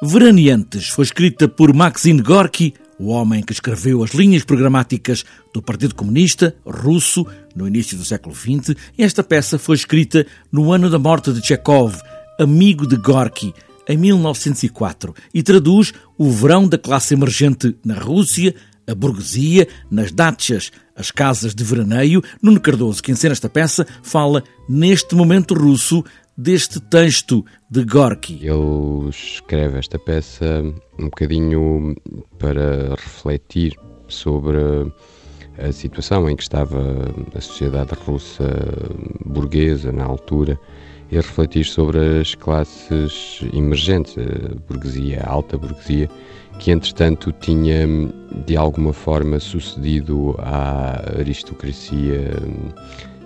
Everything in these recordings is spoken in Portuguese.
Veraneantes foi escrita por Maxim Gorky, o homem que escreveu as linhas programáticas do Partido Comunista russo no início do século XX. Esta peça foi escrita no ano da morte de Chekhov, amigo de Gorky, em 1904, e traduz o verão da classe emergente na Rússia, a burguesia, nas dachas, as casas de veraneio. Nuno Cardoso, que encena esta peça, fala neste momento russo deste texto de Gorky. Ele escreve esta peça um bocadinho para refletir sobre a situação em que estava a sociedade russa burguesa na altura e refletir sobre as classes emergentes, a burguesia, a alta burguesia, que entretanto tinha de alguma forma sucedido à aristocracia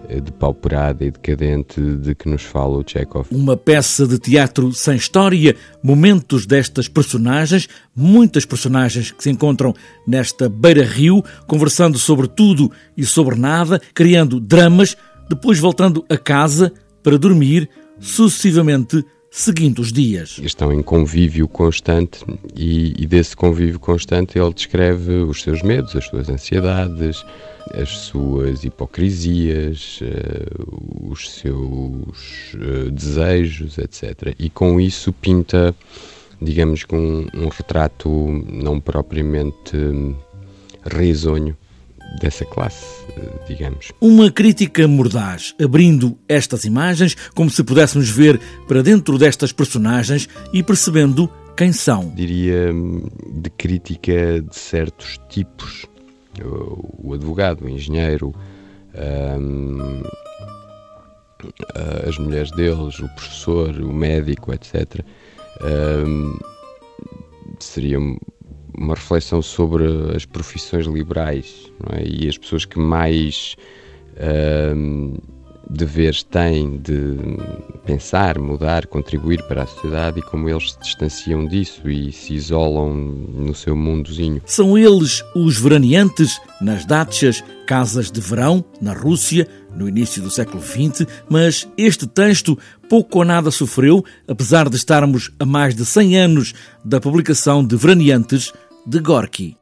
depauperada e decadente de que nos fala o Chekhov. Uma peça de teatro sem história, momentos destas personagens, muitas personagens que se encontram nesta beira-rio, conversando sobre tudo e sobre nada, criando dramas, depois voltando a casa para dormir, sucessivamente seguindo os dias. Estão em convívio constante e, e, desse convívio constante ele descreve os seus medos, as suas ansiedades, as suas hipocrisias, uh, os seus uh, desejos, etc. E com isso pinta, digamos, um, um retrato não propriamente hum, risonho dessa classe, digamos. Uma crítica mordaz, abrindo estas imagens como se pudéssemos ver para dentro destas personagens e percebendo quem são. Diria de crítica de certos tipos. O advogado, o engenheiro, hum, as mulheres deles, o professor, o médico, etc. Hum, seriam uma reflexão sobre as profissões liberais é? e as pessoas que mais uh, deveres têm de pensar, mudar, contribuir para a sociedade e como eles se distanciam disso e se isolam no seu mundozinho. São eles os veraneantes nas dachas, casas de verão, na Rússia, no início do século XX, mas este texto pouco ou nada sofreu, apesar de estarmos a mais de 100 anos da publicação de Veraneantes de Gorky.